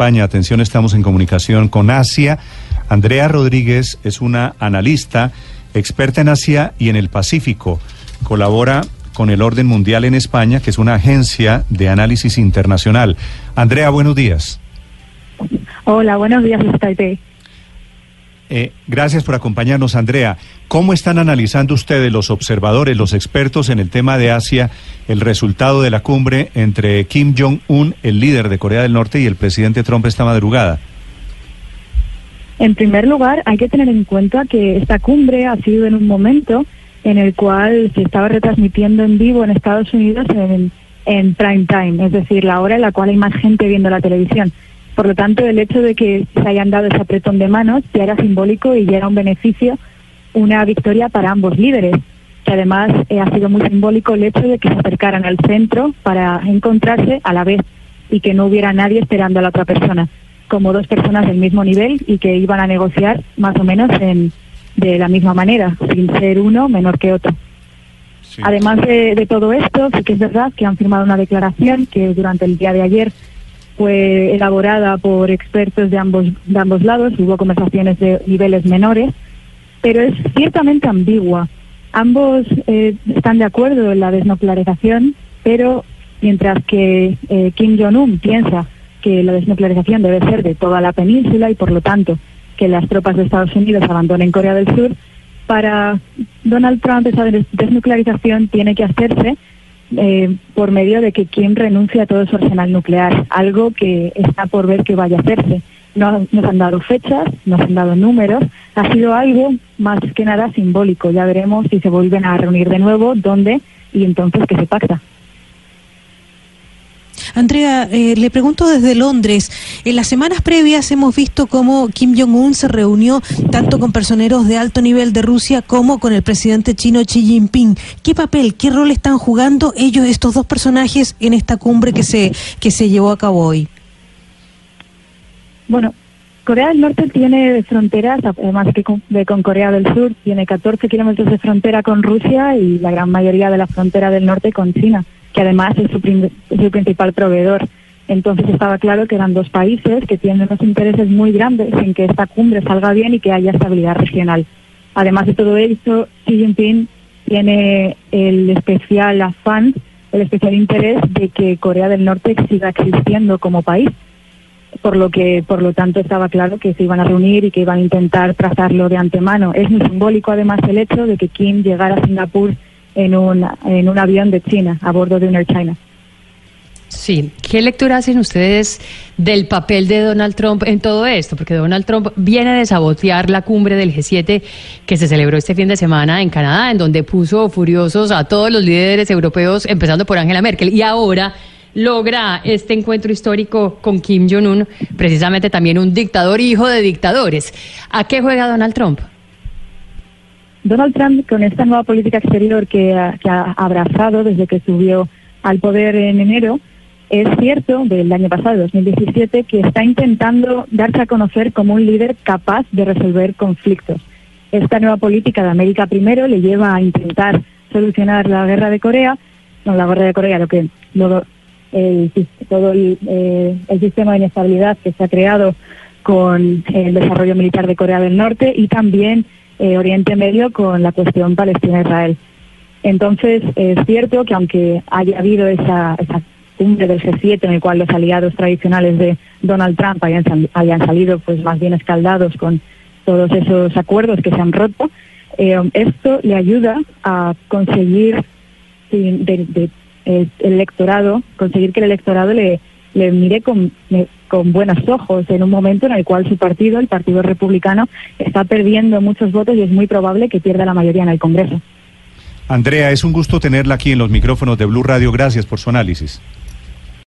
España, atención, estamos en comunicación con Asia. Andrea Rodríguez es una analista, experta en Asia y en el Pacífico. Colabora con el Orden Mundial en España, que es una agencia de análisis internacional. Andrea, buenos días. Hola, buenos días, Taipei. Eh, gracias por acompañarnos, Andrea. ¿Cómo están analizando ustedes, los observadores, los expertos en el tema de Asia, el resultado de la cumbre entre Kim Jong-un, el líder de Corea del Norte, y el presidente Trump esta madrugada? En primer lugar, hay que tener en cuenta que esta cumbre ha sido en un momento en el cual se estaba retransmitiendo en vivo en Estados Unidos en, en prime time, es decir, la hora en la cual hay más gente viendo la televisión. Por lo tanto, el hecho de que se hayan dado ese apretón de manos ya era simbólico y ya era un beneficio, una victoria para ambos líderes. Que además eh, ha sido muy simbólico el hecho de que se acercaran al centro para encontrarse a la vez y que no hubiera nadie esperando a la otra persona, como dos personas del mismo nivel y que iban a negociar más o menos en, de la misma manera, sin ser uno menor que otro. Sí. Además de, de todo esto, sí que es verdad que han firmado una declaración que durante el día de ayer fue elaborada por expertos de ambos, de ambos lados, hubo conversaciones de niveles menores, pero es ciertamente ambigua. Ambos eh, están de acuerdo en la desnuclearización, pero mientras que eh, Kim Jong-un piensa que la desnuclearización debe ser de toda la península y por lo tanto que las tropas de Estados Unidos abandonen Corea del Sur, para Donald Trump esa desnuclearización tiene que hacerse eh, por medio de que Kim renuncie a todo su arsenal nuclear, algo que está por ver que vaya a hacerse. No nos han dado fechas, nos han dado números, ha sido algo más que nada simbólico. Ya veremos si se vuelven a reunir de nuevo, dónde y entonces qué se pacta. Andrea, eh, le pregunto desde Londres. En las semanas previas hemos visto cómo Kim Jong-un se reunió tanto con personeros de alto nivel de Rusia como con el presidente chino Xi Jinping. ¿Qué papel, qué rol están jugando ellos, estos dos personajes, en esta cumbre que se, que se llevó a cabo hoy? Bueno, Corea del Norte tiene fronteras, además que con, de, con Corea del Sur, tiene 14 kilómetros de frontera con Rusia y la gran mayoría de la frontera del norte con China que además es su, su, principal proveedor. Entonces estaba claro que eran dos países que tienen unos intereses muy grandes en que esta cumbre salga bien y que haya estabilidad regional. Además de todo esto, Xi Jinping tiene el especial afán, el especial interés de que Corea del Norte siga existiendo como país. Por lo que, por lo tanto, estaba claro que se iban a reunir y que iban a intentar trazarlo de antemano. Es muy simbólico, además, el hecho de que Kim llegara a Singapur en un, en un avión de China, a bordo de un Air China. Sí, ¿qué lectura hacen ustedes del papel de Donald Trump en todo esto? Porque Donald Trump viene de sabotear la cumbre del G7 que se celebró este fin de semana en Canadá, en donde puso furiosos a todos los líderes europeos, empezando por Angela Merkel, y ahora logra este encuentro histórico con Kim Jong-un, precisamente también un dictador hijo de dictadores. ¿A qué juega Donald Trump? Donald Trump, con esta nueva política exterior que ha, abrazado desde que subió al poder en enero, es cierto, del año pasado, 2017, que está intentando darse a conocer como un líder capaz de resolver conflictos. Esta nueva política de América primero le lleva a intentar solucionar la guerra de Corea, no la guerra de Corea, lo que lo, el, todo el, eh, el sistema de inestabilidad que se ha creado con el desarrollo militar de Corea del Norte y también eh, Oriente Medio con la cuestión Palestina-Israel. Entonces, es cierto que aunque haya habido esa, esa cumbre del G7 en el cual los aliados tradicionales de Donald Trump hayan, salido pues más bien escaldados con todos esos acuerdos que se han roto, eh, esto le ayuda a conseguir de, de, eh, el electorado, conseguir que el electorado le, le mire con, con buenos ojos en un momento en el cual su partido, el Partido Republicano, está perdiendo muchos votos y es muy probable que pierda la mayoría en el Congreso. Andrea, es un gusto tenerla aquí en los micrófonos de Blue Radio. Gracias por su análisis.